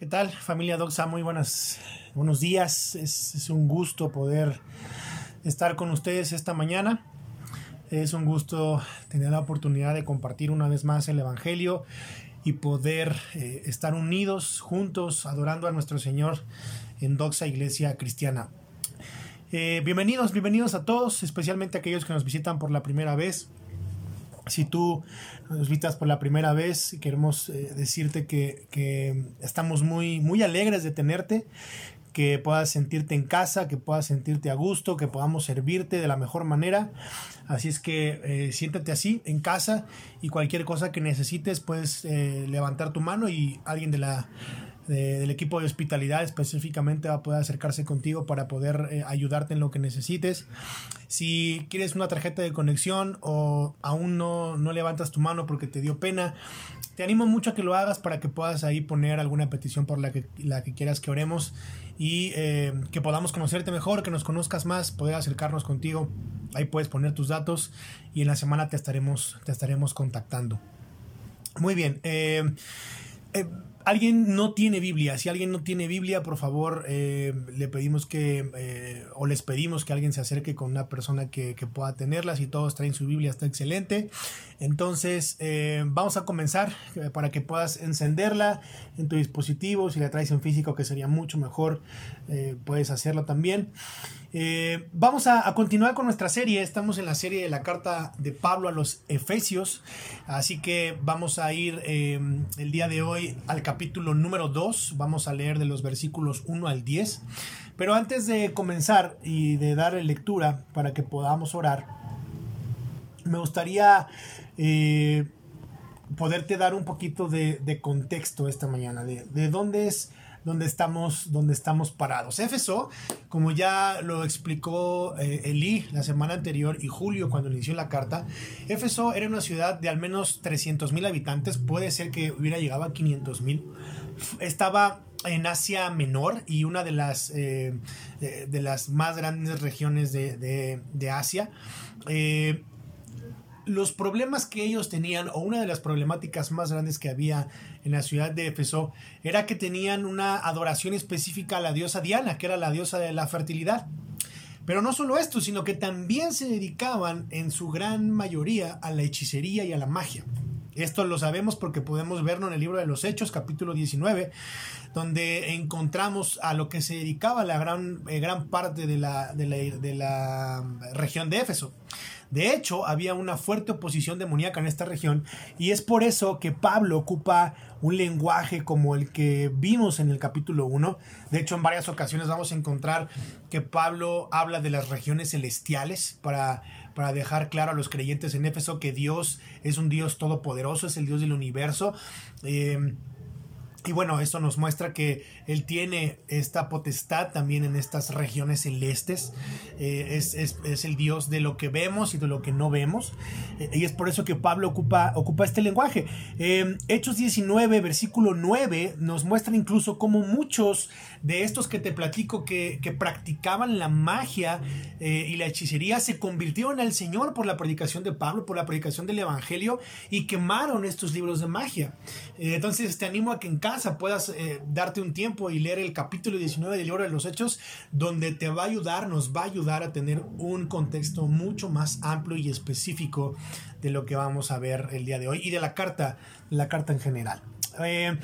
¿Qué tal, familia Doxa? Muy buenas, buenos días. Es, un gusto poder estar con ustedes esta mañana. Es un gusto tener la oportunidad de compartir una vez más el Evangelio y poder eh, estar unidos, juntos, adorando a nuestro Señor en Doxa Iglesia Cristiana. Eh, bienvenidos, bienvenidos a todos, especialmente a aquellos que nos visitan por la primera vez. Si tú nos visitas por la primera vez, queremos eh, decirte que, que, estamos muy, muy alegres de tenerte, que puedas sentirte en casa, que puedas sentirte a gusto, que podamos servirte de la mejor manera. Así es que eh, siéntate así, en casa, y cualquier cosa que necesites, puedes eh, levantar tu mano y alguien de la de, del equipo de hospitalidad específicamente va a poder acercarse contigo para poder eh, ayudarte en lo que necesites. Si quieres una tarjeta de conexión o aún no, no levantas tu mano porque te dio pena, te animo mucho a que lo hagas para que puedas ahí poner alguna petición por la que, la que quieras que oremos y eh, que podamos conocerte mejor, que nos conozcas más, poder acercarnos contigo. Ahí puedes poner tus datos y en la semana te estaremos, te estaremos contactando. Muy bien. Eh, alguien no tiene Biblia. Si alguien no tiene Biblia, por favor, eh, le pedimos que, eh, o les pedimos que alguien se acerque con una persona que, pueda tenerla. Si todos traen su Biblia, está excelente. Entonces, eh, vamos a comenzar para que puedas encenderla en tu dispositivo. Si la traes en físico, que sería mucho mejor, puedes hacerlo también. Eh, vamos a, continuar con nuestra serie. Estamos en la serie de la carta de Pablo a los Efesios. Así que vamos a ir eh, el día de hoy al capítulo número 2. Vamos a leer de los versículos 1 al 10. Pero antes de comenzar y de dar lectura para que podamos orar, me gustaría eh, poderte dar un poquito de, contexto esta mañana. De dónde es donde estamos, donde estamos parados. Éfeso, como ya lo explicó eh, la semana anterior y Julio cuando inició la carta, Éfeso era una ciudad de al menos 300 mil habitantes, puede ser que hubiera llegado a 500 mil. Estaba en Asia Menor y una de las, eh, de las más grandes regiones de, de, de Asia. Eh, los problemas que ellos tenían, o una de las problemáticas más grandes que había en la ciudad de Éfeso, era que tenían una adoración específica a la diosa Diana, que era la diosa de la fertilidad. Pero no solo esto, sino que también se dedicaban en su gran mayoría a la hechicería y a la magia. Esto lo sabemos porque podemos verlo en el libro de los Hechos, capítulo 19, donde encontramos a lo que se dedicaba la gran, eh, gran parte de la, de la, de la región de Éfeso. De hecho, había una fuerte oposición demoníaca en esta región y es por eso que Pablo ocupa un lenguaje como el que vimos en el capítulo 1. De hecho, en varias ocasiones vamos a encontrar que Pablo habla de las regiones celestiales para, para dejar claro a los creyentes en Éfeso que Dios es un Dios todopoderoso, es el Dios del universo. Eh, y bueno, esto nos muestra que Él tiene esta potestad también en estas regiones celestes. Eh, es, es, es, el Dios de lo que vemos y de lo que no vemos. Eh, y es por eso que Pablo ocupa, ocupa este lenguaje. Eh, Hechos 19, versículo 9, nos muestra incluso cómo muchos de estos que te platico que, que practicaban la magia eh, y la hechicería se convirtieron al Señor por la predicación de Pablo, por la predicación del Evangelio y quemaron estos libros de magia. entonces te animo a que en casa puedas eh, darte un tiempo y leer el capítulo 19 del libro de los Hechos, donde te va a ayudar, nos va a ayudar a tener un contexto mucho más amplio y específico de lo que vamos a ver el día de hoy y de la carta, la carta en general. Eh,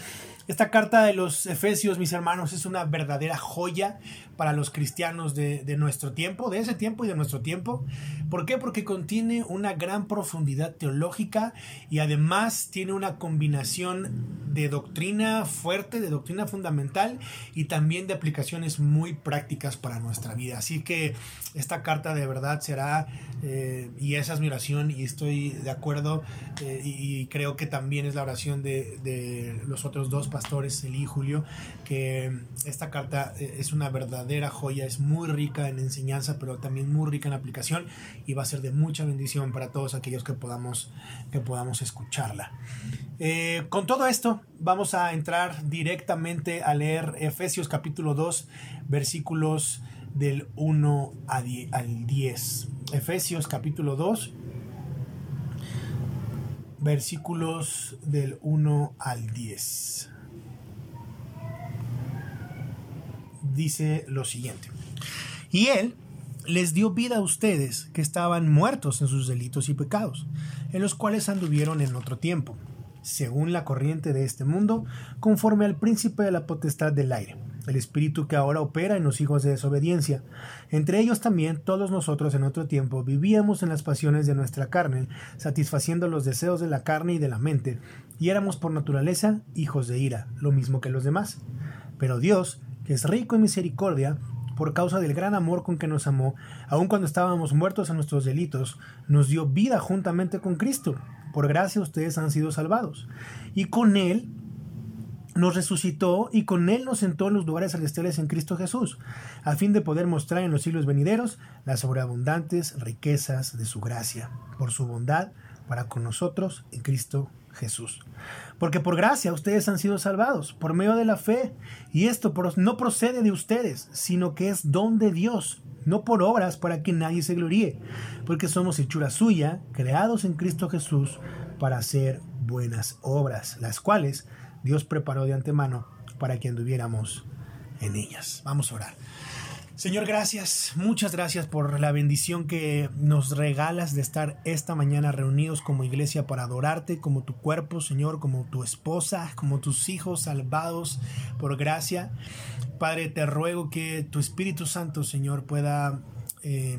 esta carta de los Efesios, mis hermanos, es una verdadera joya para los cristianos de, nuestro tiempo, de ese tiempo y de nuestro tiempo. ¿Por qué? Porque contiene una gran profundidad teológica y además tiene una combinación de doctrina fuerte, de doctrina fundamental y también de aplicaciones muy prácticas para nuestra vida. Así que esta carta de verdad será, eh, y esa es mi oración y estoy de acuerdo eh, y, creo que también es la oración de, los otros dos pastores, Eli y Julio, que esta carta eh, es una joya, es muy rica en enseñanza, pero también muy rica en aplicación y va a ser de mucha bendición para todos aquellos que podamos, que podamos escucharla. Eh, con todo esto, vamos a entrar directamente a leer Efesios capítulo 2, versículos del 1 a 10, al 10. Efesios capítulo 2, versículos del 1 al 10. Dice lo siguiente. Y Él les dio vida a ustedes que estaban muertos en sus delitos y pecados, en los cuales anduvieron en otro tiempo, según la corriente de este mundo, conforme al príncipe de la potestad del aire, el espíritu que ahora opera en los hijos de desobediencia. Entre ellos también todos nosotros en otro tiempo vivíamos en las pasiones de nuestra carne, satisfaciendo los deseos de la carne y de la mente, y éramos por naturaleza hijos de ira, lo mismo que los demás. Pero Dios, que es rico en misericordia, por causa del gran amor con que nos amó, aun cuando estábamos muertos a nuestros delitos, nos dio vida juntamente con Cristo. Por gracia ustedes han sido salvados. Y con Él nos resucitó y con Él nos sentó en los lugares celestiales en Cristo Jesús, a fin de poder mostrar en los siglos venideros las sobreabundantes riquezas de su gracia, por su bondad para con nosotros en Cristo Jesús. Porque por gracia ustedes han sido salvados, por medio de la fe, y esto no procede de ustedes, sino que es don de Dios, no por obras para que nadie se gloríe, porque somos hechura suya, creados en Cristo Jesús para hacer buenas obras, las cuales Dios preparó de antemano para que anduviéramos en ellas. Vamos a orar. Señor, gracias, muchas gracias por la bendición que nos regalas de estar esta mañana reunidos como iglesia para adorarte, como tu cuerpo, Señor, como tu esposa, como tus hijos salvados por gracia. Padre, te ruego que tu Espíritu Santo, Señor, pueda... Eh,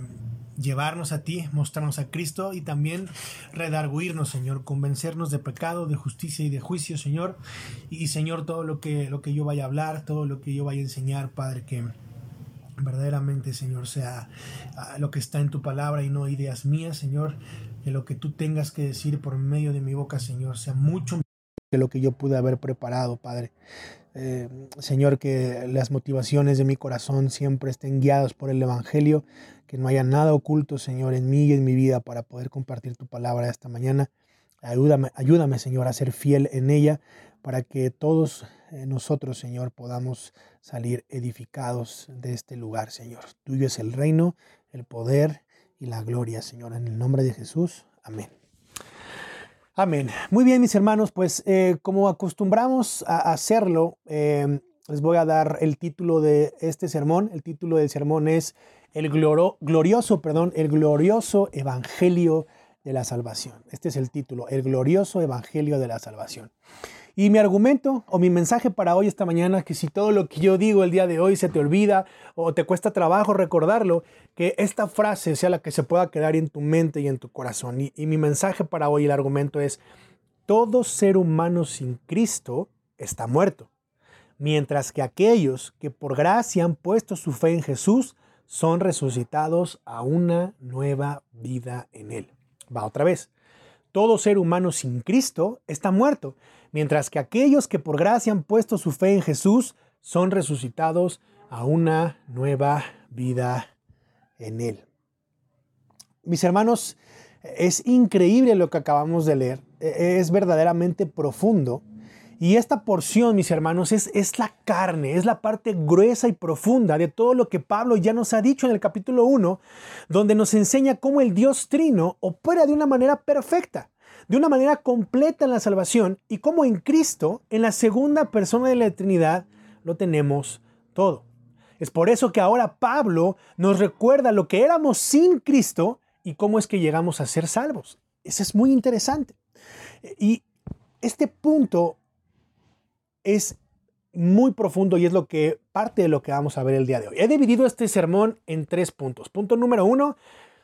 llevarnos a ti, mostrarnos a Cristo y también redarguirnos, Señor, convencernos de pecado, de justicia y de juicio, Señor. Y Señor, todo lo que, lo que yo vaya a hablar, todo lo que yo vaya a enseñar, Padre, que verdaderamente, Señor, sea ah, lo que está en tu palabra y no ideas mías, Señor, que lo que tú tengas que decir por medio de mi boca, Señor, sea mucho de lo que yo pude haber preparado, Padre. Eh, Señor, que las motivaciones de mi corazón siempre estén guiadas por el Evangelio, que no haya nada oculto, Señor, en mí y en mi vida para poder compartir tu palabra esta mañana. Ayúdame, ayúdame, Señor, a ser fiel en ella para que todos eh, nosotros, Señor, podamos salir edificados de este lugar, Señor. Tuyo es el reino, el poder y la gloria, Señor. En el nombre de Jesús. Amén. Amén. Muy bien, mis hermanos, pues eh, como acostumbramos a hacerlo, eh, les voy a dar el título de este sermón. El título del sermón es el glorioso, perdón, el glorioso evangelio de la salvación. Este es el título, el glorioso evangelio de la salvación. Y mi argumento o mi mensaje para hoy esta mañana, que si todo lo que yo digo el día de hoy se te olvida o te cuesta trabajo recordarlo, que esta frase sea la que se pueda quedar en tu mente y en tu corazón. Y, y mi mensaje para hoy, el argumento es, todo ser humano sin Cristo está muerto, mientras que aquellos que por gracia han puesto su fe en Jesús son resucitados a una nueva vida en Él. Va otra vez. Todo ser humano sin Cristo está muerto, mientras que aquellos que por gracia han puesto su fe en Jesús son resucitados a una nueva vida en Él. Mis hermanos, es increíble lo que acabamos de leer, e-, es verdaderamente profundo. Y esta porción, mis hermanos, es, es, la carne, es la parte gruesa y profunda de todo lo que Pablo ya nos ha dicho en el capítulo 1, donde nos enseña cómo el Dios trino opera de una manera perfecta de una manera completa en la salvación y como en Cristo, en la segunda persona de la Trinidad, lo tenemos todo. Es por eso que ahora Pablo nos recuerda lo que éramos sin Cristo y cómo es que llegamos a ser salvos. Eso es muy interesante. Y este punto es muy profundo y es lo que parte de lo que vamos a ver el día de hoy. He dividido este sermón en tres puntos. Punto número uno,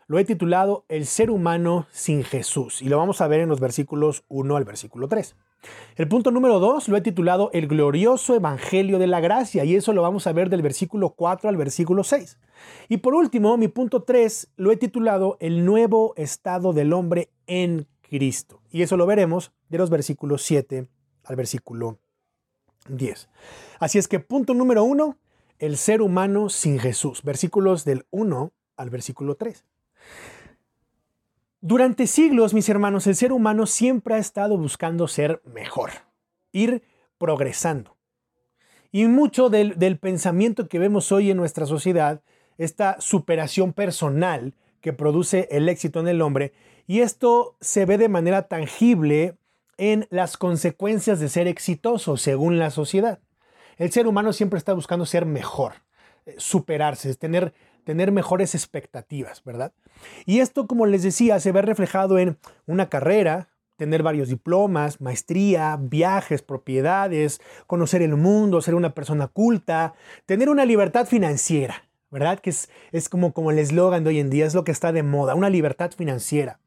lo he titulado El ser humano sin Jesús y lo vamos a ver en los versículos 1 al versículo 3. El punto número 2 lo he titulado El glorioso evangelio de la gracia y eso lo vamos a ver del versículo 4 al versículo 6. Y por último, mi punto 3 lo he titulado El nuevo estado del hombre en Cristo y eso lo veremos de los versículos 7 al versículo 10. Así es que punto número 1, el ser humano sin Jesús, versículos del 1 al versículo 3. Durante siglos, mis hermanos, el ser humano siempre ha estado buscando ser mejor, ir progresando. Y mucho del, pensamiento que vemos hoy en nuestra sociedad, esta superación personal que produce el éxito en el hombre, y esto se ve de manera tangible en las consecuencias de ser exitoso según la sociedad. El ser humano siempre está buscando ser mejor, eh, superarse, tener, tener mejores expectativas, ¿verdad? Y esto, como les decía, se ve reflejado en una carrera, tener varios diplomas, maestría, viajes, propiedades, conocer el mundo, ser una persona culta, tener una libertad financiera, ¿verdad? Que es, es como, como el eslogan de hoy en día, es lo que está de moda, una libertad financiera.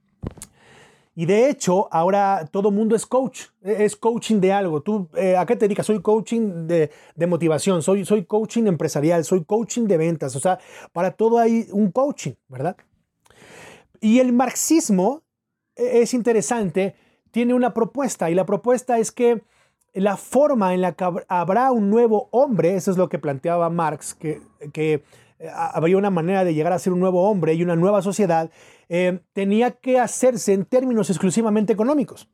Y de hecho, ahora todo mundo es coach, e, es coaching de algo. ¿Tú eh, a qué te dedicas? Soy coaching de, de, motivación, soy, soy coaching empresarial, soy coaching de ventas. O sea, para todo hay un coaching, ¿verdad? Y el marxismo e, es interesante, tiene una propuesta y la propuesta es que la forma en la que habrá un nuevo hombre, eso es lo que planteaba Marx, que, que eh, habría una manera de llegar a ser un nuevo hombre y una nueva sociedad, eh, tenía que hacerse en términos exclusivamente económicos.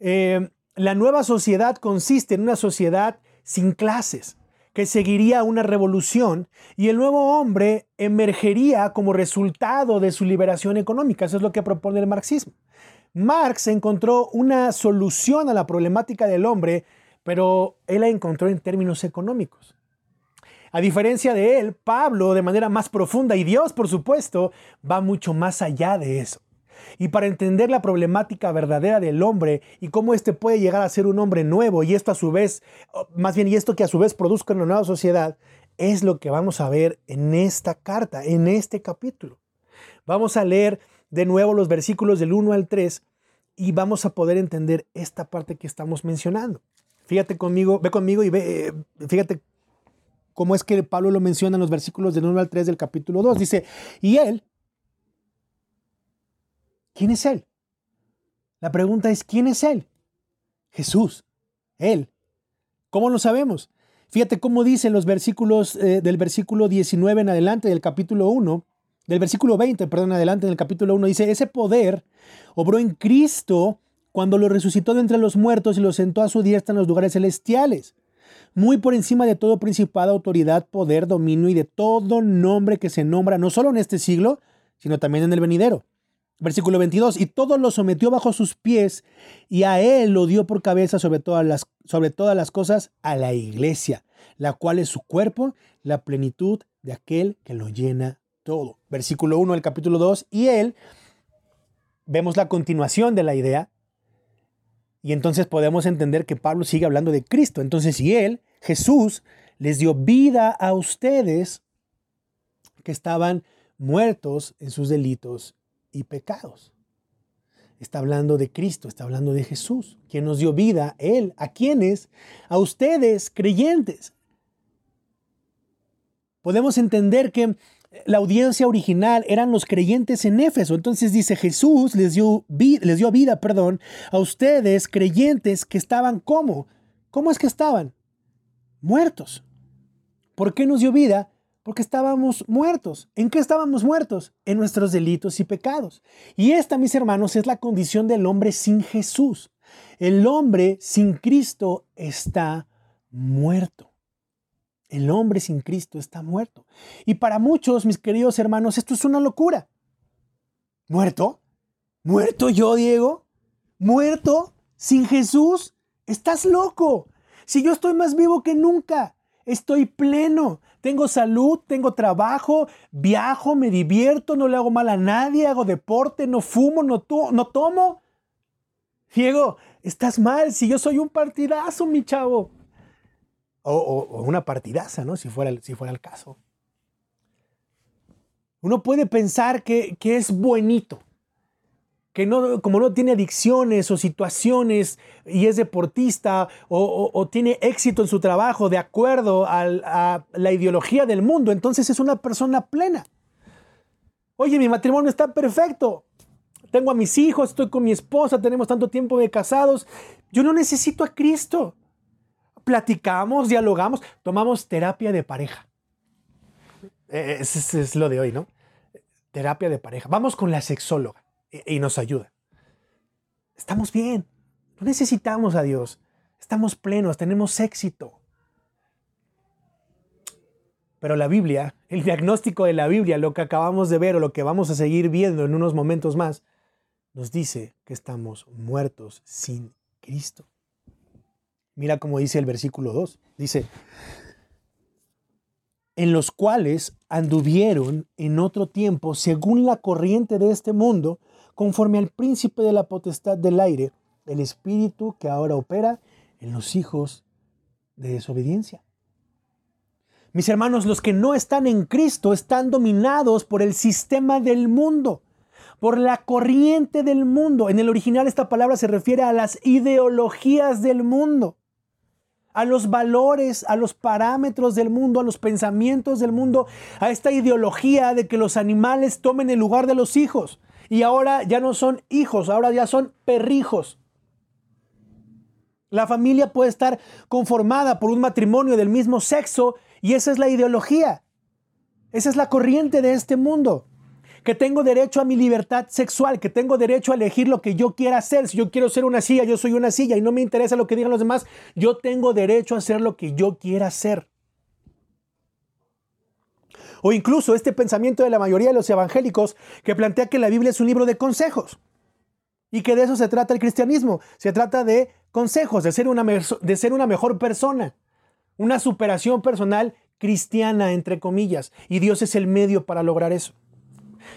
Eh, la nueva sociedad consiste en una sociedad sin clases, que seguiría una revolución y el nuevo hombre emergería como resultado de su liberación económica. Eso es lo que propone el marxismo. Marx encontró una solución a la problemática del hombre, pero él la encontró en términos económicos. A diferencia de él, Pablo, de manera más profunda, y Dios, por supuesto, va mucho más allá de eso. Y para entender la problemática verdadera del hombre y cómo éste puede llegar a ser un hombre nuevo y esto a su vez, más bien y esto que a su vez produzca una nueva sociedad, es lo que vamos a ver en esta carta, en este capítulo. Vamos a leer de nuevo los versículos del 1 al 3 y vamos a poder entender esta parte que estamos mencionando. Fíjate conmigo, ve conmigo y ve, eh, fíjate como es que Pablo lo menciona en los versículos del 1 al 3 del capítulo 2. Dice, y él, ¿quién es él? La pregunta es, ¿quién es él? Jesús, él. ¿Cómo lo sabemos? Fíjate cómo dice los versículos eh, del versículo 19 en adelante del capítulo 1, del versículo 20, perdón, en adelante del capítulo 1, dice, ese poder obró en Cristo cuando lo resucitó de entre los muertos y lo sentó a su diestra en los lugares celestiales muy por encima de todo principado, autoridad, poder, dominio y de todo nombre que se nombra, no solo en este siglo, sino también en el venidero. Versículo 22, y todo lo sometió bajo sus pies y a él lo dio por cabeza sobre todas las, sobre todas las cosas a la iglesia, la cual es su cuerpo, la plenitud de aquel que lo llena todo. Versículo 1 del capítulo 2, y él, vemos la continuación de la idea, y entonces podemos entender que Pablo sigue hablando de Cristo. Entonces, si Él, Jesús, les dio vida a ustedes que estaban muertos en sus delitos y pecados. Está hablando de Cristo, está hablando de Jesús, quien nos dio vida, Él, a quienes, a ustedes creyentes. Podemos entender que la audiencia original eran los creyentes en Éfeso. Entonces dice Jesús les dio, les dio vida perdón, a ustedes creyentes que estaban como. ¿Cómo es que estaban? Muertos. ¿Por qué nos dio vida? Porque estábamos muertos. ¿En qué estábamos muertos? En nuestros delitos y pecados. Y esta, mis hermanos, es la condición del hombre sin Jesús. El hombre sin Cristo está muerto. El hombre sin Cristo está muerto. Y para muchos, mis queridos hermanos, esto es una locura. ¿Muerto? ¿Muerto yo, Diego? ¿Muerto? ¿Sin Jesús? Estás loco. Si yo estoy más vivo que nunca, estoy pleno, tengo salud, tengo trabajo, viajo, me divierto, no le hago mal a nadie, hago deporte, no fumo, no, no tomo. Diego, estás mal, si yo soy un partidazo, mi chavo o, una partidaza, ¿no? Si fuera, si fuera el caso. Uno puede pensar que, es buenito, que no, como no tiene adicciones o situaciones y es deportista o, tiene éxito en su trabajo de acuerdo a la ideología del mundo, entonces es una persona plena. Oye, mi matrimonio está perfecto. Tengo a mis hijos, estoy con mi esposa, tenemos tanto tiempo de casados. Yo no necesito a Cristo platicamos, dialogamos, tomamos terapia de pareja. Eh, Eso es lo de hoy, ¿no? Terapia de pareja. Vamos con la sexóloga y, nos ayuda. Estamos bien. No necesitamos a Dios. Estamos plenos, tenemos éxito. Pero la Biblia, el diagnóstico de la Biblia, lo que acabamos de ver o lo que vamos a seguir viendo en unos momentos más, nos dice que estamos muertos sin Cristo. Mira cómo dice el versículo 2. Dice, en los cuales anduvieron en otro tiempo según la corriente de este mundo, conforme al príncipe de la potestad del aire, el espíritu que ahora opera en los hijos de desobediencia. Mis hermanos, los que no están en Cristo están dominados por el sistema del mundo, por la corriente del mundo. En el original esta palabra se refiere a las ideologías del mundo a los valores, a los parámetros del mundo, a los pensamientos del mundo, a esta ideología de que los animales tomen el lugar de los hijos. Y ahora ya no son hijos, ahora ya son perrijos. La familia puede estar conformada por un matrimonio del mismo sexo y esa es la ideología. Esa es la corriente de este mundo que tengo derecho a mi libertad sexual, que tengo derecho a elegir lo que yo quiera hacer. Si yo quiero ser una silla, yo soy una silla y no me interesa lo que digan los demás, yo tengo derecho a hacer lo que yo quiera hacer. O incluso este pensamiento de la mayoría de los evangélicos que plantea que la Biblia es un libro de consejos y que de eso se trata el cristianismo. Se trata de consejos, de ser una, de ser una mejor persona, una superación personal cristiana, entre comillas. Y Dios es el medio para lograr eso.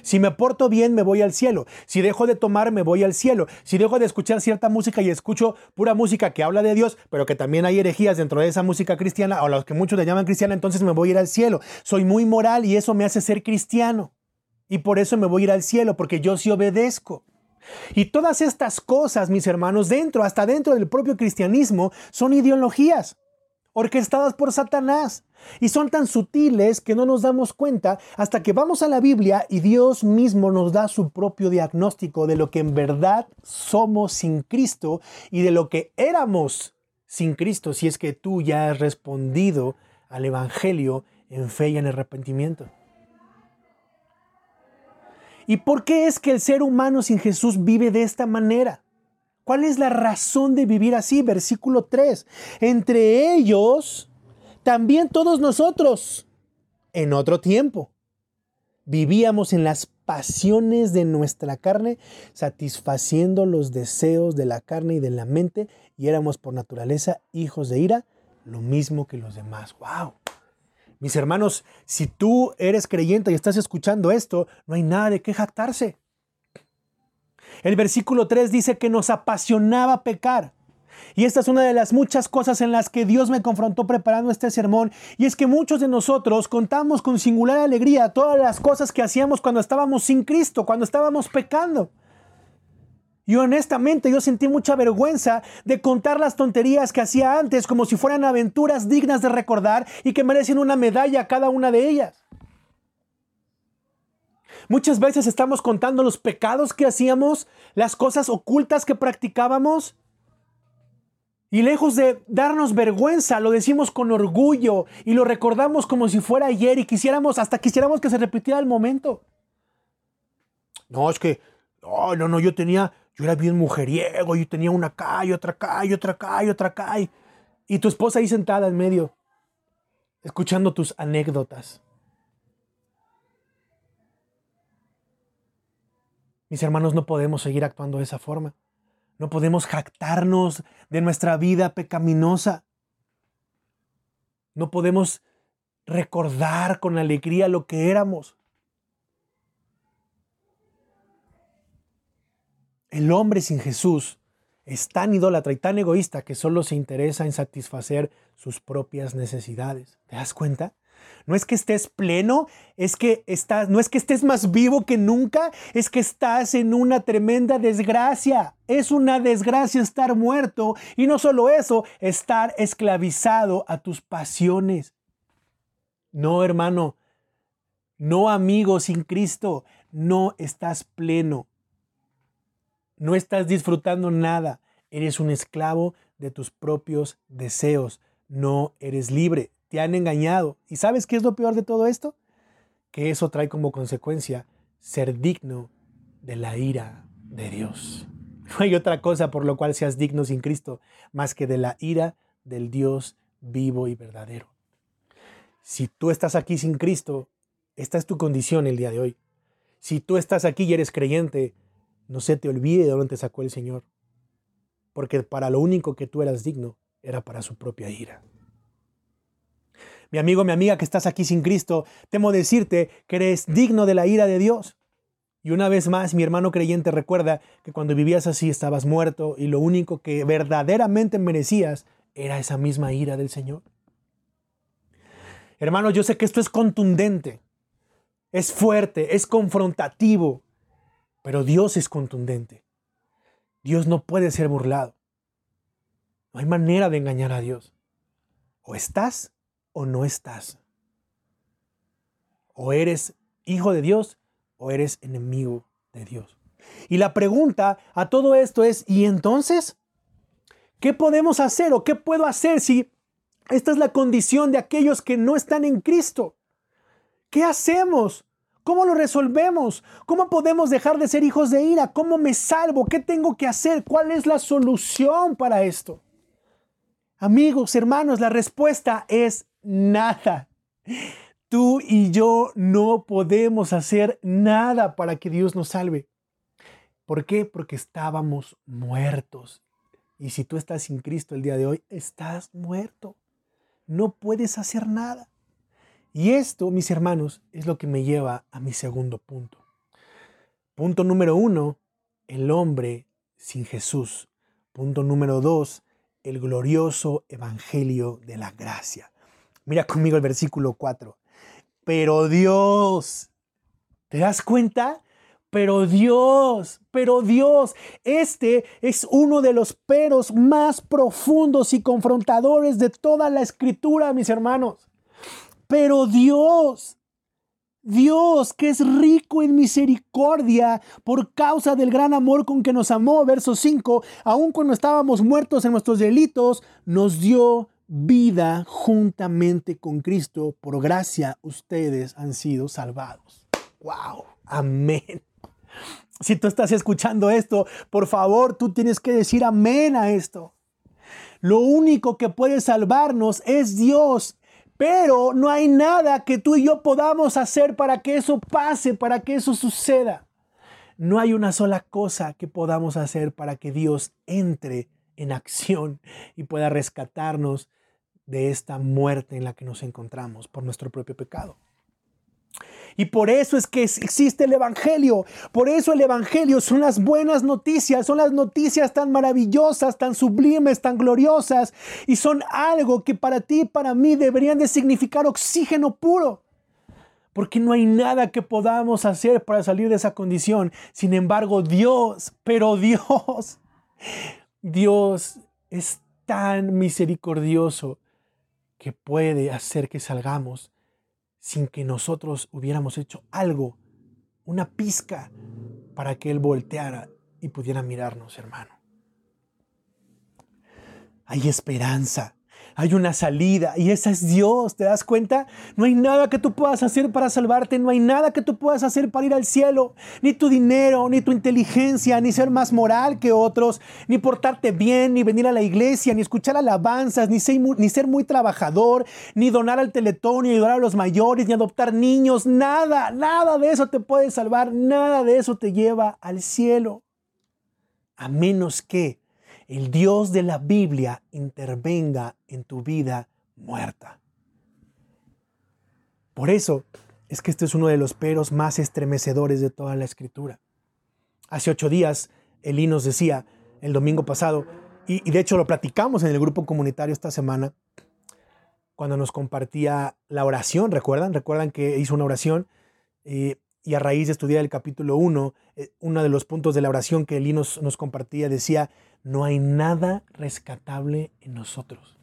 Si me porto bien, me voy al cielo. Si dejo de tomar, me voy al cielo. Si dejo de escuchar cierta música y escucho pura música que habla de Dios, pero que también hay herejías dentro de esa música cristiana, o los que muchos le llaman cristiana, entonces me voy a ir al cielo. Soy muy moral y eso me hace ser cristiano. Y por eso me voy a ir al cielo, porque yo sí obedezco. Y todas estas cosas, mis hermanos, dentro, hasta dentro del propio cristianismo, son ideologías orquestadas por Satanás. Y son tan sutiles que no nos damos cuenta hasta que vamos a la Biblia y Dios mismo nos da su propio diagnóstico de lo que en verdad somos sin Cristo y de lo que éramos sin Cristo si es que tú ya has respondido al Evangelio en fe y en arrepentimiento. ¿Y por qué es que el ser humano sin Jesús vive de esta manera? ¿Cuál es la razón de vivir así? Versículo 3. Entre ellos, también todos nosotros, en otro tiempo, vivíamos en las pasiones de nuestra carne, satisfaciendo los deseos de la carne y de la mente, y éramos por naturaleza hijos de ira, lo mismo que los demás. ¡Wow! Mis hermanos, si tú eres creyente y estás escuchando esto, no hay nada de qué jactarse. El versículo 3 dice que nos apasionaba pecar. Y esta es una de las muchas cosas en las que Dios me confrontó preparando este sermón. Y es que muchos de nosotros contamos con singular alegría todas las cosas que hacíamos cuando estábamos sin Cristo, cuando estábamos pecando. Y honestamente yo sentí mucha vergüenza de contar las tonterías que hacía antes como si fueran aventuras dignas de recordar y que merecen una medalla cada una de ellas. Muchas veces estamos contando los pecados que hacíamos, las cosas ocultas que practicábamos. Y lejos de darnos vergüenza, lo decimos con orgullo y lo recordamos como si fuera ayer y quisiéramos, hasta quisiéramos que se repitiera el momento. No, es que, no, no, no, yo tenía, yo era bien mujeriego, yo tenía una acá y otra acá y otra acá y otra acá. y tu esposa ahí sentada en medio, escuchando tus anécdotas. Mis hermanos, no podemos seguir actuando de esa forma. No podemos jactarnos de nuestra vida pecaminosa. No podemos recordar con alegría lo que éramos. El hombre sin Jesús es tan idólatra y tan egoísta que solo se interesa en satisfacer sus propias necesidades. ¿Te das cuenta? No es que estés pleno, es que estás, no es que estés más vivo que nunca, es que estás en una tremenda desgracia. Es una desgracia estar muerto y no solo eso, estar esclavizado a tus pasiones. No, hermano, no amigo sin Cristo, no estás pleno. No estás disfrutando nada. Eres un esclavo de tus propios deseos. No eres libre te han engañado. ¿Y sabes qué es lo peor de todo esto? Que eso trae como consecuencia ser digno de la ira de Dios. No hay otra cosa por lo cual seas digno sin Cristo más que de la ira del Dios vivo y verdadero. Si tú estás aquí sin Cristo, esta es tu condición el día de hoy. Si tú estás aquí y eres creyente, no se te olvide de dónde te sacó el Señor. Porque para lo único que tú eras digno era para su propia ira. Mi amigo, mi amiga que estás aquí sin Cristo, temo decirte que eres digno de la ira de Dios. Y una vez más, mi hermano creyente recuerda que cuando vivías así estabas muerto y lo único que verdaderamente merecías era esa misma ira del Señor. Hermano, yo sé que esto es contundente, es fuerte, es confrontativo, pero Dios es contundente. Dios no puede ser burlado. No hay manera de engañar a Dios. O estás o no estás. O eres hijo de Dios o eres enemigo de Dios. Y la pregunta a todo esto es, ¿y entonces? ¿Qué podemos hacer o qué puedo hacer si esta es la condición de aquellos que no están en Cristo? ¿Qué hacemos? ¿Cómo lo resolvemos? ¿Cómo podemos dejar de ser hijos de ira? ¿Cómo me salvo? ¿Qué tengo que hacer? ¿Cuál es la solución para esto? Amigos, hermanos, la respuesta es nada. Tú y yo no podemos hacer nada para que Dios nos salve. ¿Por qué? Porque estábamos muertos. Y si tú estás sin Cristo el día de hoy, estás muerto. No puedes hacer nada. Y esto, mis hermanos, es lo que me lleva a mi segundo punto. Punto número uno, el hombre sin Jesús. Punto número dos, el glorioso evangelio de la gracia. Mira conmigo el versículo 4. Pero Dios, ¿te das cuenta? Pero Dios, pero Dios, este es uno de los peros más profundos y confrontadores de toda la escritura, mis hermanos. Pero Dios, Dios que es rico en misericordia por causa del gran amor con que nos amó, verso 5, aun cuando estábamos muertos en nuestros delitos, nos dio vida juntamente con Cristo. Por gracia ustedes han sido salvados. ¡Wow! Amén. Si tú estás escuchando esto, por favor, tú tienes que decir amén a esto. Lo único que puede salvarnos es Dios. Pero no hay nada que tú y yo podamos hacer para que eso pase, para que eso suceda. No hay una sola cosa que podamos hacer para que Dios entre en acción y pueda rescatarnos de esta muerte en la que nos encontramos por nuestro propio pecado. Y por eso es que existe el Evangelio. Por eso el Evangelio son las buenas noticias, son las noticias tan maravillosas, tan sublimes, tan gloriosas. Y son algo que para ti y para mí deberían de significar oxígeno puro. Porque no hay nada que podamos hacer para salir de esa condición. Sin embargo, Dios, pero Dios, Dios es tan misericordioso que puede hacer que salgamos sin que nosotros hubiéramos hecho algo, una pizca, para que Él volteara y pudiera mirarnos, hermano. Hay esperanza hay una salida y esa es Dios, ¿te das cuenta? No hay nada que tú puedas hacer para salvarte, no hay nada que tú puedas hacer para ir al cielo, ni tu dinero, ni tu inteligencia, ni ser más moral que otros, ni portarte bien, ni venir a la iglesia, ni escuchar alabanzas, ni ser muy, ni ser muy trabajador, ni donar al teletón, ni ayudar a los mayores, ni adoptar niños, nada, nada de eso te puede salvar, nada de eso te lleva al cielo. A menos que el Dios de la Biblia intervenga en tu vida muerta. Por eso es que este es uno de los peros más estremecedores de toda la escritura. Hace ocho días, Elí nos decía, el domingo pasado, y, de hecho lo platicamos en el grupo comunitario esta semana, cuando nos compartía la oración, ¿recuerdan? ¿Recuerdan que hizo una oración? Eh, y a raíz de estudiar el capítulo 1, eh, uno de los puntos de la oración que Elí nos, nos compartía decía, no hay nada rescatable en nosotros.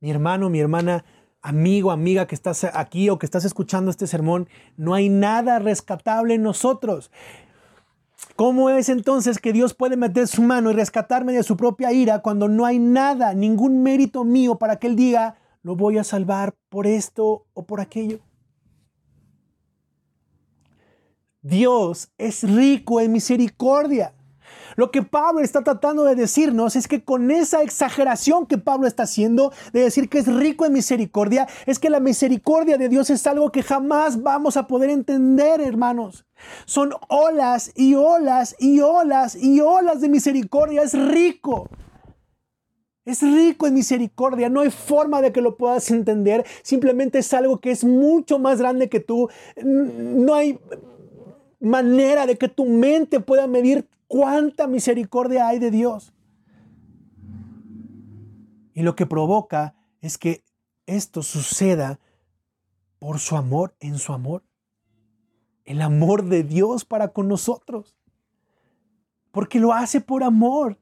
Mi hermano, mi hermana, amigo, amiga que estás aquí o que estás escuchando este sermón, no hay nada rescatable en nosotros. ¿Cómo es entonces que Dios puede meter su mano y rescatarme de su propia ira cuando no hay nada, ningún mérito mío para que Él diga, lo voy a salvar por esto o por aquello? Dios es rico en misericordia. Lo que Pablo está tratando de decirnos es que con esa exageración que Pablo está haciendo de decir que es rico en misericordia, es que la misericordia de Dios es algo que jamás vamos a poder entender, hermanos. Son olas y olas y olas y olas de misericordia. Es rico. Es rico en misericordia, no hay forma de que lo puedas entender, simplemente es algo que es mucho más grande que tú. No hay manera de que tu mente pueda medir cuánta misericordia hay de Dios. Y lo que provoca es que esto suceda por su amor, en su amor. El amor de Dios para con nosotros. Porque lo hace por amor.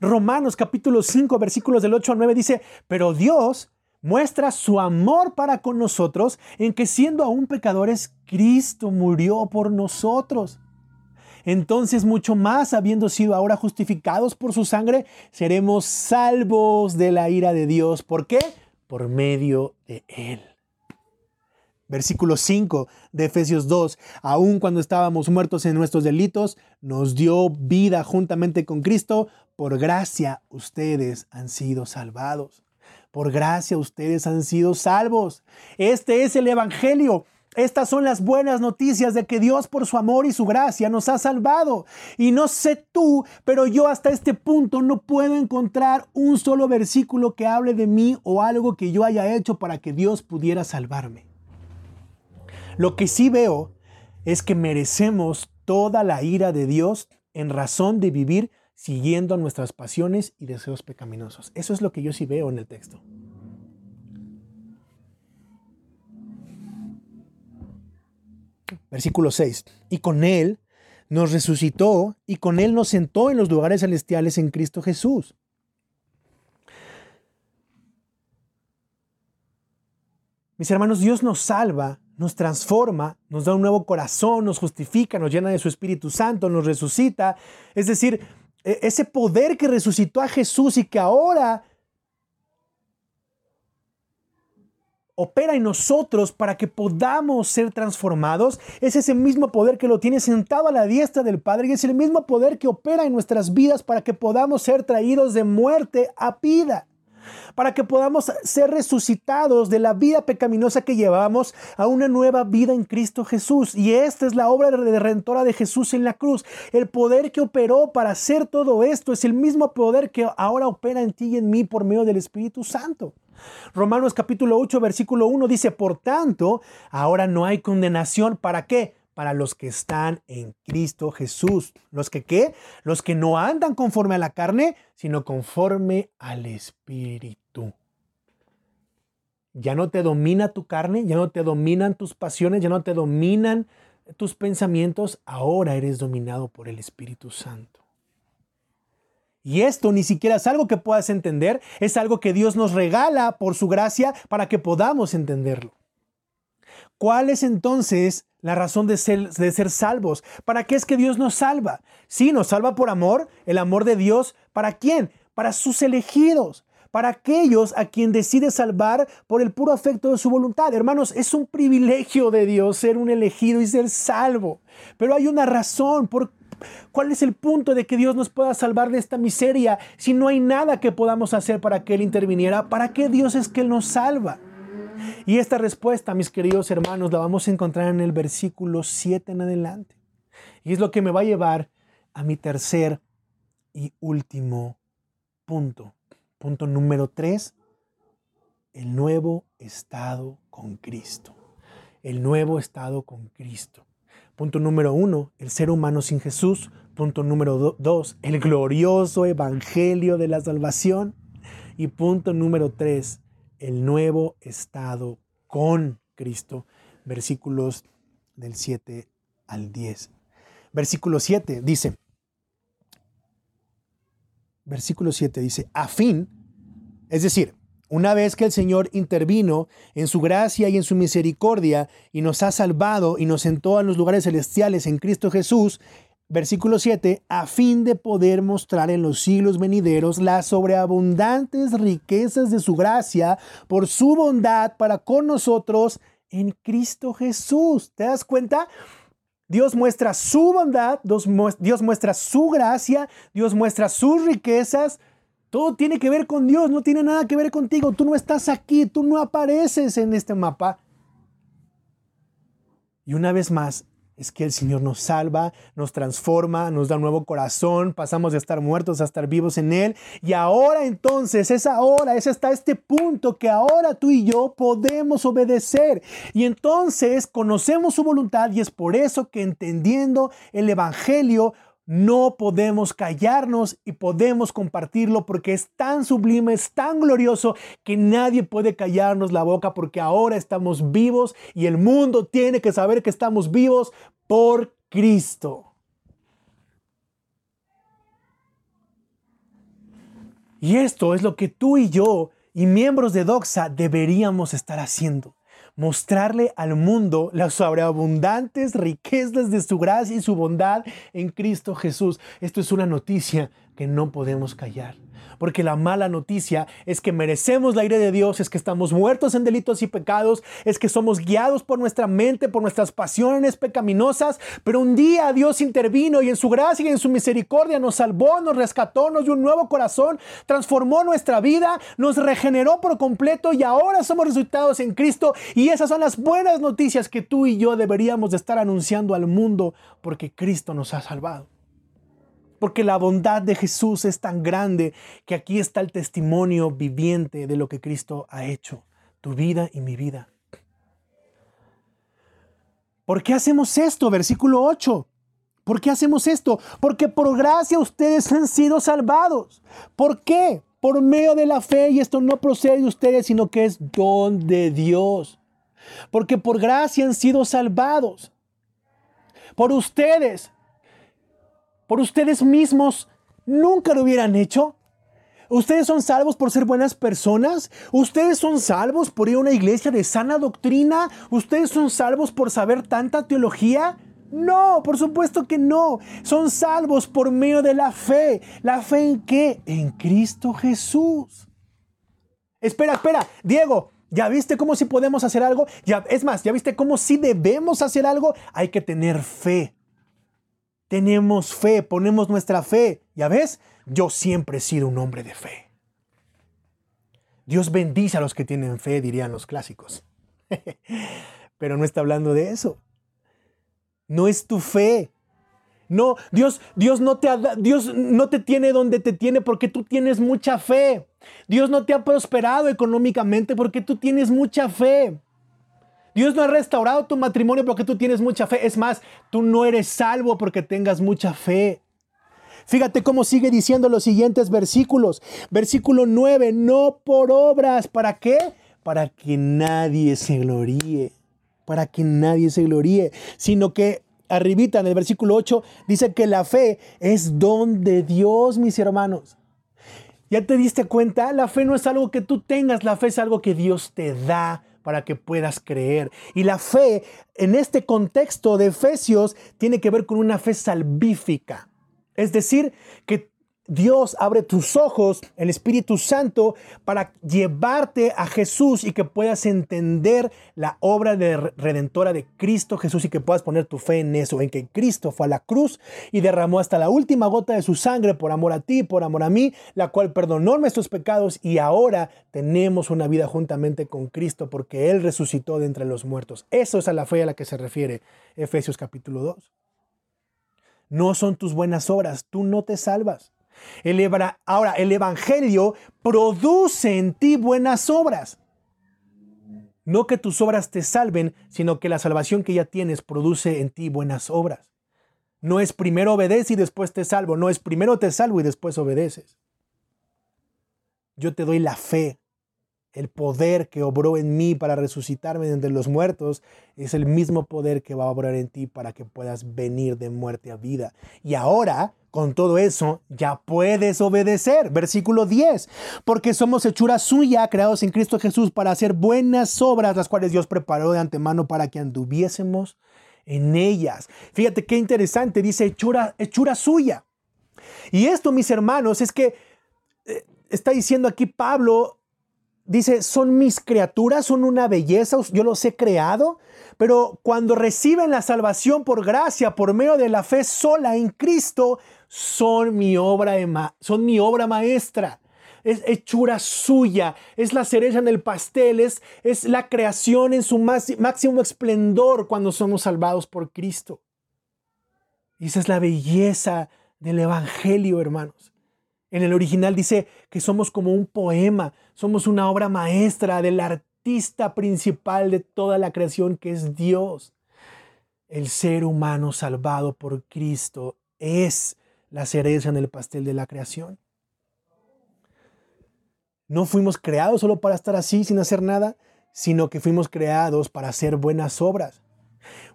Romanos capítulo 5 versículos del 8 al 9 dice, pero Dios muestra su amor para con nosotros en que siendo aún pecadores, Cristo murió por nosotros. Entonces mucho más, habiendo sido ahora justificados por su sangre, seremos salvos de la ira de Dios. ¿Por qué? Por medio de Él. Versículo 5 de Efesios 2, aun cuando estábamos muertos en nuestros delitos, nos dio vida juntamente con Cristo, por gracia ustedes han sido salvados. Por gracia ustedes han sido salvos. Este es el Evangelio. Estas son las buenas noticias de que Dios por su amor y su gracia nos ha salvado. Y no sé tú, pero yo hasta este punto no puedo encontrar un solo versículo que hable de mí o algo que yo haya hecho para que Dios pudiera salvarme. Lo que sí veo es que merecemos toda la ira de Dios en razón de vivir siguiendo nuestras pasiones y deseos pecaminosos. Eso es lo que yo sí veo en el texto. Versículo 6. Y con Él nos resucitó y con Él nos sentó en los lugares celestiales en Cristo Jesús. Mis hermanos, Dios nos salva nos transforma, nos da un nuevo corazón, nos justifica, nos llena de su Espíritu Santo, nos resucita. Es decir, ese poder que resucitó a Jesús y que ahora opera en nosotros para que podamos ser transformados, es ese mismo poder que lo tiene sentado a la diestra del Padre y es el mismo poder que opera en nuestras vidas para que podamos ser traídos de muerte a vida para que podamos ser resucitados de la vida pecaminosa que llevamos a una nueva vida en Cristo Jesús. Y esta es la obra redentora de Jesús en la cruz. El poder que operó para hacer todo esto es el mismo poder que ahora opera en ti y en mí por medio del Espíritu Santo. Romanos capítulo 8 versículo 1 dice, por tanto, ahora no hay condenación. ¿Para qué? Para los que están en Cristo Jesús. ¿Los que qué? Los que no andan conforme a la carne, sino conforme al Espíritu. Ya no te domina tu carne, ya no te dominan tus pasiones, ya no te dominan tus pensamientos, ahora eres dominado por el Espíritu Santo. Y esto ni siquiera es algo que puedas entender, es algo que Dios nos regala por su gracia para que podamos entenderlo. ¿Cuál es entonces la razón de ser, de ser salvos. ¿Para qué es que Dios nos salva? Sí, nos salva por amor, el amor de Dios. ¿Para quién? Para sus elegidos, para aquellos a quien decide salvar por el puro afecto de su voluntad. Hermanos, es un privilegio de Dios ser un elegido y ser salvo. Pero hay una razón por ¿Cuál es el punto de que Dios nos pueda salvar de esta miseria si no hay nada que podamos hacer para que Él interviniera? ¿Para qué Dios es que Él nos salva? Y esta respuesta, mis queridos hermanos, la vamos a encontrar en el versículo 7 en adelante. Y es lo que me va a llevar a mi tercer y último punto. Punto número 3, el nuevo estado con Cristo. El nuevo estado con Cristo. Punto número uno, el ser humano sin Jesús. Punto número dos, el glorioso evangelio de la salvación. Y punto número tres, el nuevo estado con Cristo. Versículos del 7 al 10. Versículo 7 dice, versículo 7 dice, a fin, es decir, una vez que el Señor intervino en su gracia y en su misericordia y nos ha salvado y nos sentó en los lugares celestiales en Cristo Jesús, Versículo 7, a fin de poder mostrar en los siglos venideros las sobreabundantes riquezas de su gracia por su bondad para con nosotros en Cristo Jesús. ¿Te das cuenta? Dios muestra su bondad, Dios muestra su gracia, Dios muestra sus riquezas. Todo tiene que ver con Dios, no tiene nada que ver contigo. Tú no estás aquí, tú no apareces en este mapa. Y una vez más, es que el Señor nos salva, nos transforma, nos da un nuevo corazón, pasamos de estar muertos a estar vivos en Él. Y ahora entonces, es ahora, es hasta este punto que ahora tú y yo podemos obedecer. Y entonces conocemos su voluntad y es por eso que entendiendo el Evangelio, no podemos callarnos y podemos compartirlo porque es tan sublime, es tan glorioso que nadie puede callarnos la boca porque ahora estamos vivos y el mundo tiene que saber que estamos vivos por Cristo. Y esto es lo que tú y yo y miembros de Doxa deberíamos estar haciendo mostrarle al mundo las sobreabundantes riquezas de su gracia y su bondad en Cristo Jesús. Esto es una noticia que no podemos callar. Porque la mala noticia es que merecemos la ira de Dios, es que estamos muertos en delitos y pecados, es que somos guiados por nuestra mente, por nuestras pasiones pecaminosas, pero un día Dios intervino y en su gracia y en su misericordia nos salvó, nos rescató, nos dio un nuevo corazón, transformó nuestra vida, nos regeneró por completo y ahora somos resultados en Cristo y esas son las buenas noticias que tú y yo deberíamos de estar anunciando al mundo porque Cristo nos ha salvado. Porque la bondad de Jesús es tan grande que aquí está el testimonio viviente de lo que Cristo ha hecho, tu vida y mi vida. ¿Por qué hacemos esto? Versículo 8. ¿Por qué hacemos esto? Porque por gracia ustedes han sido salvados. ¿Por qué? Por medio de la fe, y esto no procede de ustedes, sino que es don de Dios. Porque por gracia han sido salvados. Por ustedes, por ustedes mismos, nunca lo hubieran hecho. ¿Ustedes son salvos por ser buenas personas? ¿Ustedes son salvos por ir a una iglesia de sana doctrina? ¿Ustedes son salvos por saber tanta teología? No, por supuesto que no. Son salvos por medio de la fe. ¿La fe en qué? En Cristo Jesús. Espera, espera, Diego, ¿ya viste cómo si podemos hacer algo? Ya, es más, ¿ya viste cómo si debemos hacer algo? Hay que tener fe tenemos fe, ponemos nuestra fe. ¿Ya ves? Yo siempre he sido un hombre de fe. Dios bendice a los que tienen fe, dirían los clásicos. Pero no está hablando de eso. No es tu fe. No, Dios, Dios no te Dios no te tiene donde te tiene porque tú tienes mucha fe. Dios no te ha prosperado económicamente porque tú tienes mucha fe. Dios no ha restaurado tu matrimonio porque tú tienes mucha fe. Es más, tú no eres salvo porque tengas mucha fe. Fíjate cómo sigue diciendo los siguientes versículos. Versículo 9, no por obras. ¿Para qué? Para que nadie se gloríe. Para que nadie se gloríe. Sino que arribita en el versículo 8 dice que la fe es don de Dios, mis hermanos. ¿Ya te diste cuenta? La fe no es algo que tú tengas, la fe es algo que Dios te da para que puedas creer. Y la fe en este contexto de Efesios tiene que ver con una fe salvífica. Es decir, que Dios abre tus ojos, el Espíritu Santo, para llevarte a Jesús y que puedas entender la obra de redentora de Cristo Jesús y que puedas poner tu fe en eso, en que Cristo fue a la cruz y derramó hasta la última gota de su sangre por amor a ti, por amor a mí, la cual perdonó nuestros pecados y ahora tenemos una vida juntamente con Cristo porque Él resucitó de entre los muertos. Eso es a la fe a la que se refiere Efesios capítulo 2. No son tus buenas obras, tú no te salvas ahora, el Evangelio produce en ti buenas obras. No que tus obras te salven, sino que la salvación que ya tienes produce en ti buenas obras. No es primero obedece y después te salvo, no es primero te salvo y después obedeces. Yo te doy la fe el poder que obró en mí para resucitarme de entre los muertos es el mismo poder que va a obrar en ti para que puedas venir de muerte a vida. Y ahora, con todo eso, ya puedes obedecer. Versículo 10. Porque somos hechura suya, creados en Cristo Jesús para hacer buenas obras, las cuales Dios preparó de antemano para que anduviésemos en ellas. Fíjate qué interesante, dice hechura, hechura suya. Y esto, mis hermanos, es que eh, está diciendo aquí Pablo, dice, son mis criaturas, son una belleza, yo los he creado, pero cuando reciben la salvación por gracia, por medio de la fe sola en Cristo, son mi obra, son mi obra maestra. Es hechura suya, es la cereza en el pastel, es, la creación en su máximo esplendor cuando somos salvados por Cristo. Y esa es la belleza del Evangelio, hermanos. En el original dice que somos como un poema, somos una obra maestra del artista principal de toda la creación que es Dios. El ser humano salvado por Cristo es la cereza en el pastel de la creación. No fuimos creados solo para estar así sin hacer nada, sino que fuimos creados para hacer buenas obras.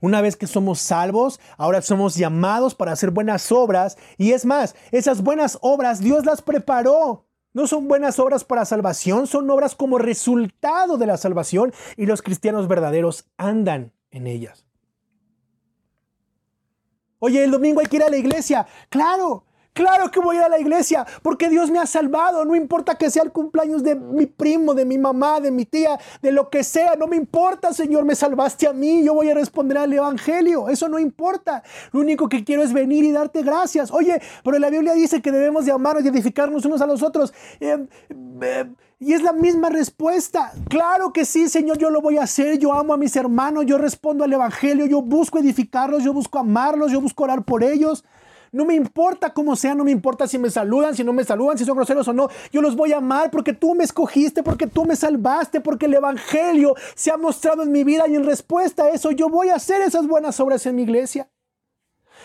Una vez que somos salvos, ahora somos llamados para hacer buenas obras. Y es más, esas buenas obras Dios las preparó. No son buenas obras para salvación, son obras como resultado de la salvación y los cristianos verdaderos andan en ellas. Oye, el domingo hay que ir a la iglesia. Claro, Claro que voy a la iglesia porque Dios me ha salvado. No importa que sea el cumpleaños de mi primo, de mi mamá, de mi tía, de lo que sea. No me importa, Señor, me salvaste a mí. Yo voy a responder al Evangelio. Eso no importa. Lo único que quiero es venir y darte gracias. Oye, pero la Biblia dice que debemos de amarnos y edificarnos unos a los otros. Eh, eh, y es la misma respuesta. Claro que sí, Señor, yo lo voy a hacer. Yo amo a mis hermanos, yo respondo al Evangelio, yo busco edificarlos, yo busco amarlos, yo busco orar por ellos. No me importa cómo sea, no me importa si me saludan, si no me saludan, si son groseros o no. Yo los voy a amar porque tú me escogiste, porque tú me salvaste, porque el Evangelio se ha mostrado en mi vida y en respuesta a eso yo voy a hacer esas buenas obras en mi iglesia.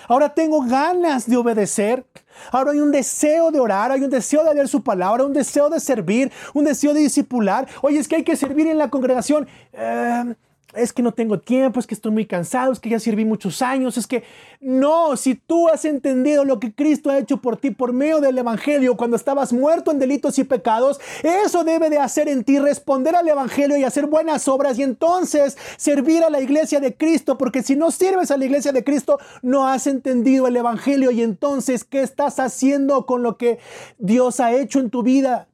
Ahora tengo ganas de obedecer. Ahora hay un deseo de orar, hay un deseo de leer su palabra, un deseo de servir, un deseo de discipular. Oye, es que hay que servir en la congregación. Eh, es que no tengo tiempo, es que estoy muy cansado, es que ya sirví muchos años, es que no, si tú has entendido lo que Cristo ha hecho por ti por medio del Evangelio cuando estabas muerto en delitos y pecados, eso debe de hacer en ti responder al Evangelio y hacer buenas obras y entonces servir a la iglesia de Cristo, porque si no sirves a la iglesia de Cristo, no has entendido el Evangelio y entonces, ¿qué estás haciendo con lo que Dios ha hecho en tu vida?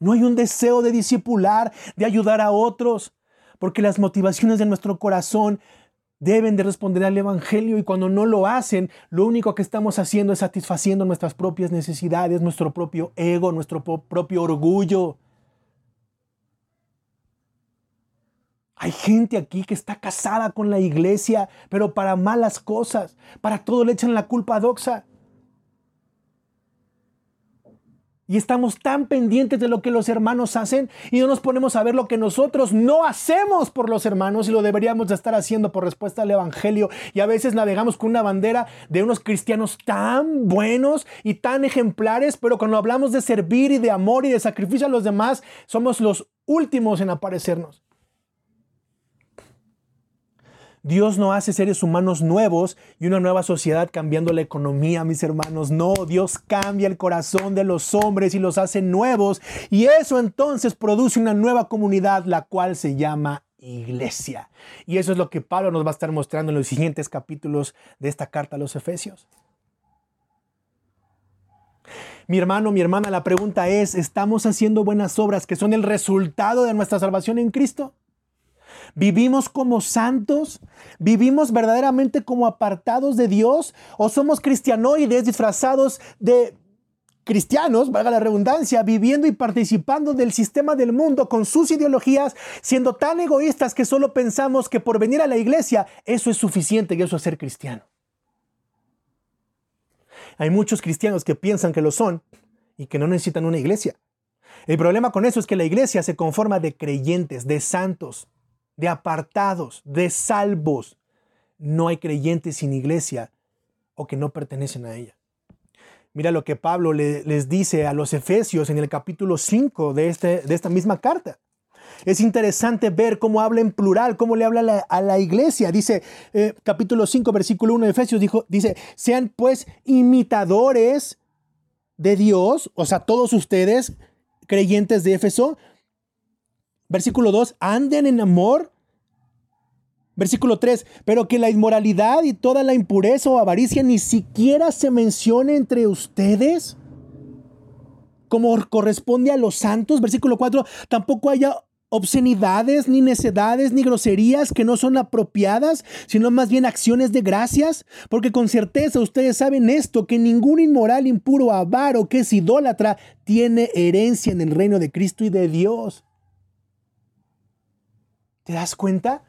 No hay un deseo de discipular, de ayudar a otros, porque las motivaciones de nuestro corazón deben de responder al Evangelio y cuando no lo hacen, lo único que estamos haciendo es satisfaciendo nuestras propias necesidades, nuestro propio ego, nuestro propio orgullo. Hay gente aquí que está casada con la iglesia, pero para malas cosas, para todo le echan la culpa a Doxa. Y estamos tan pendientes de lo que los hermanos hacen y no nos ponemos a ver lo que nosotros no hacemos por los hermanos y lo deberíamos de estar haciendo por respuesta al Evangelio. Y a veces navegamos con una bandera de unos cristianos tan buenos y tan ejemplares, pero cuando hablamos de servir y de amor y de sacrificio a los demás, somos los últimos en aparecernos. Dios no hace seres humanos nuevos y una nueva sociedad cambiando la economía, mis hermanos. No, Dios cambia el corazón de los hombres y los hace nuevos. Y eso entonces produce una nueva comunidad, la cual se llama iglesia. Y eso es lo que Pablo nos va a estar mostrando en los siguientes capítulos de esta carta a los Efesios. Mi hermano, mi hermana, la pregunta es, ¿estamos haciendo buenas obras que son el resultado de nuestra salvación en Cristo? ¿Vivimos como santos? ¿Vivimos verdaderamente como apartados de Dios? ¿O somos cristianoides disfrazados de cristianos, valga la redundancia, viviendo y participando del sistema del mundo con sus ideologías, siendo tan egoístas que solo pensamos que por venir a la iglesia eso es suficiente y eso es ser cristiano? Hay muchos cristianos que piensan que lo son y que no necesitan una iglesia. El problema con eso es que la iglesia se conforma de creyentes, de santos, de apartados, de salvos. No hay creyentes sin iglesia o que no pertenecen a ella. Mira lo que Pablo les dice a los Efesios en el capítulo 5 de, este, de esta misma carta. Es interesante ver cómo habla en plural, cómo le habla a la, iglesia. Dice, eh, capítulo 5, versículo 1 de Efesios, dijo, dice, sean pues imitadores de Dios, o sea, todos ustedes, creyentes de Éfeso, Versículo 2, anden en amor. Versículo 3, pero que la inmoralidad y toda la impureza o avaricia ni siquiera se mencione entre ustedes como corresponde a los santos. Versículo 4, tampoco haya obscenidades, ni necedades, ni groserías que no son apropiadas, sino más bien acciones de gracias, porque con certeza ustedes saben esto, que ningún inmoral, impuro, avaro, que es idólatra, tiene herencia en el reino de Cristo y de Dios. ¿Te das cuenta?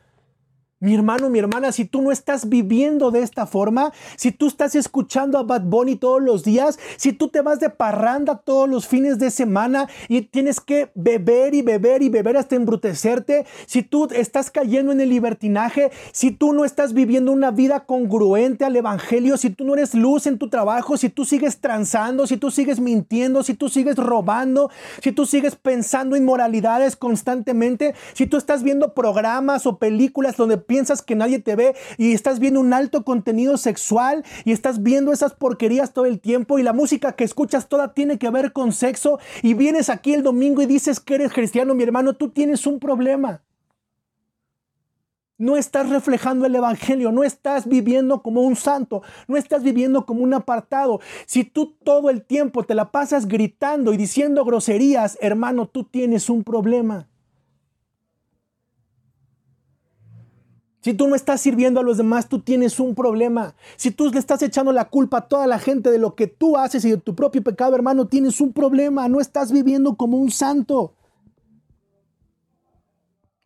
Mi hermano, mi hermana, si tú no estás viviendo de esta forma, si tú estás escuchando a Bad Bunny todos los días, si tú te vas de parranda todos los fines de semana y tienes que beber y beber y beber hasta embrutecerte, si tú estás cayendo en el libertinaje, si tú no estás viviendo una vida congruente al Evangelio, si tú no eres luz en tu trabajo, si tú sigues transando, si tú sigues mintiendo, si tú sigues robando, si tú sigues pensando inmoralidades constantemente, si tú estás viendo programas o películas donde piensas que nadie te ve y estás viendo un alto contenido sexual y estás viendo esas porquerías todo el tiempo y la música que escuchas toda tiene que ver con sexo y vienes aquí el domingo y dices que eres cristiano, mi hermano, tú tienes un problema. No estás reflejando el Evangelio, no estás viviendo como un santo, no estás viviendo como un apartado. Si tú todo el tiempo te la pasas gritando y diciendo groserías, hermano, tú tienes un problema. Si tú no estás sirviendo a los demás, tú tienes un problema. Si tú le estás echando la culpa a toda la gente de lo que tú haces y de tu propio pecado, hermano, tienes un problema. No estás viviendo como un santo.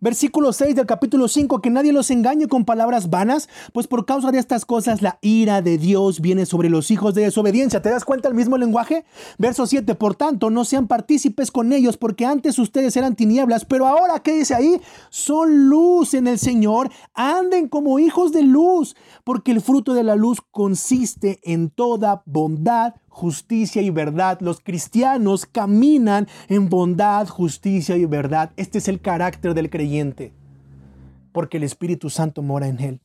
Versículo 6 del capítulo 5, que nadie los engañe con palabras vanas, pues por causa de estas cosas la ira de Dios viene sobre los hijos de desobediencia. ¿Te das cuenta el mismo lenguaje? Verso 7, por tanto, no sean partícipes con ellos, porque antes ustedes eran tinieblas, pero ahora, ¿qué dice ahí? Son luz en el Señor, anden como hijos de luz, porque el fruto de la luz consiste en toda bondad, justicia y verdad. Los cristianos caminan en bondad, justicia y verdad. Este es el carácter del creyente, porque el Espíritu Santo mora en él.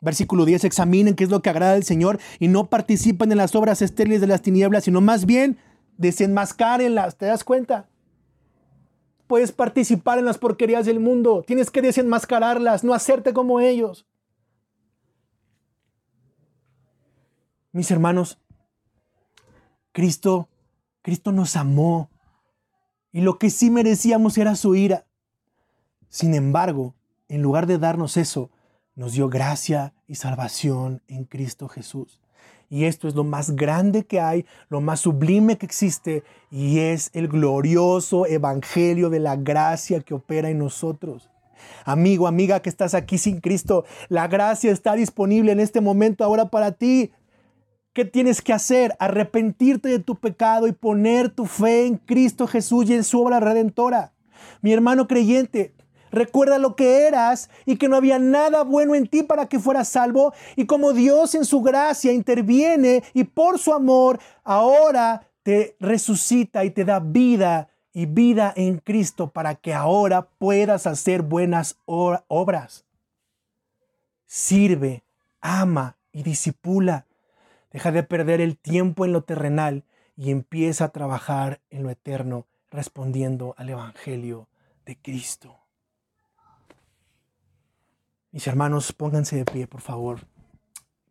Versículo 10, examinen qué es lo que agrada al Señor y no participen en las obras estériles de las tinieblas, sino más bien desenmascárenlas. ¿Te das cuenta? Puedes participar en las porquerías del mundo, tienes que desenmascararlas, no hacerte como ellos. Mis hermanos, Cristo, Cristo nos amó y lo que sí merecíamos era su ira. Sin embargo, en lugar de darnos eso, nos dio gracia y salvación en Cristo Jesús. Y esto es lo más grande que hay, lo más sublime que existe, y es el glorioso evangelio de la gracia que opera en nosotros. Amigo, amiga que estás aquí sin Cristo, la gracia está disponible en este momento ahora para ti. ¿Qué tienes que hacer? Arrepentirte de tu pecado y poner tu fe en Cristo Jesús y en su obra redentora. Mi hermano creyente, recuerda lo que eras y que no había nada bueno en ti para que fueras salvo y como Dios en su gracia interviene y por su amor ahora te resucita y te da vida y vida en Cristo para que ahora puedas hacer buenas obras. Sirve, ama y disipula. Deja de perder el tiempo en lo terrenal y empieza a trabajar en lo eterno, respondiendo al Evangelio de Cristo. Mis hermanos, pónganse de pie, por favor.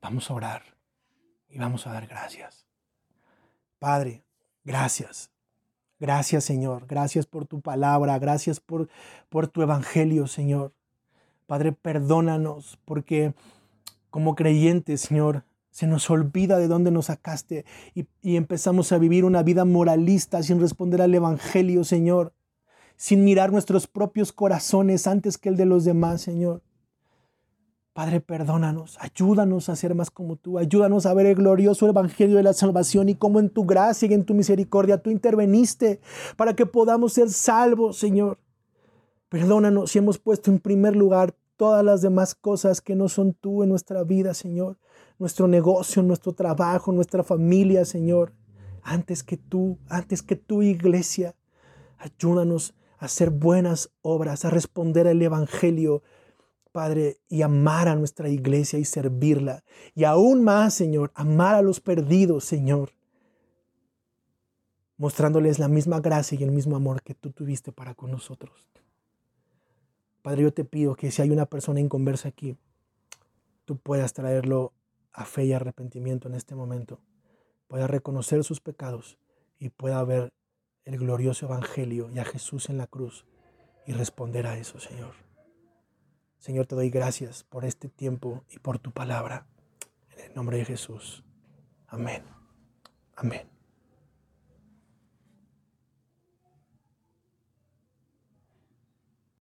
Vamos a orar y vamos a dar gracias. Padre, gracias. Gracias, Señor. Gracias por tu palabra. Gracias por, por tu evangelio, Señor. Padre, perdónanos porque como creyentes, Señor, se nos olvida de dónde nos sacaste y, empezamos a vivir una vida moralista sin responder al Evangelio, Señor, sin mirar nuestros propios corazones antes que el de los demás, Señor. Padre, perdónanos, ayúdanos a ser más como tú, ayúdanos a ver el glorioso Evangelio de la salvación y cómo en tu gracia y en tu misericordia tú interveniste para que podamos ser salvos, Señor. Perdónanos si hemos puesto en primer lugar todas las demás cosas que no son tú en nuestra vida, Señor nuestro negocio, nuestro trabajo, nuestra familia, Señor. Antes que tú, antes que tu iglesia, ayúdanos a hacer buenas obras, a responder al Evangelio, Padre, y amar a nuestra iglesia y servirla. Y aún más, Señor, amar a los perdidos, Señor, mostrándoles la misma gracia y el mismo amor que tú tuviste para con nosotros. Padre, yo te pido que si hay una persona en conversa aquí, tú puedas traerlo a fe y arrepentimiento en este momento, pueda reconocer sus pecados y pueda ver el glorioso Evangelio y a Jesús en la cruz y responder a eso, Señor. Señor, te doy gracias por este tiempo y por tu palabra. En el nombre de Jesús. Amén. Amén.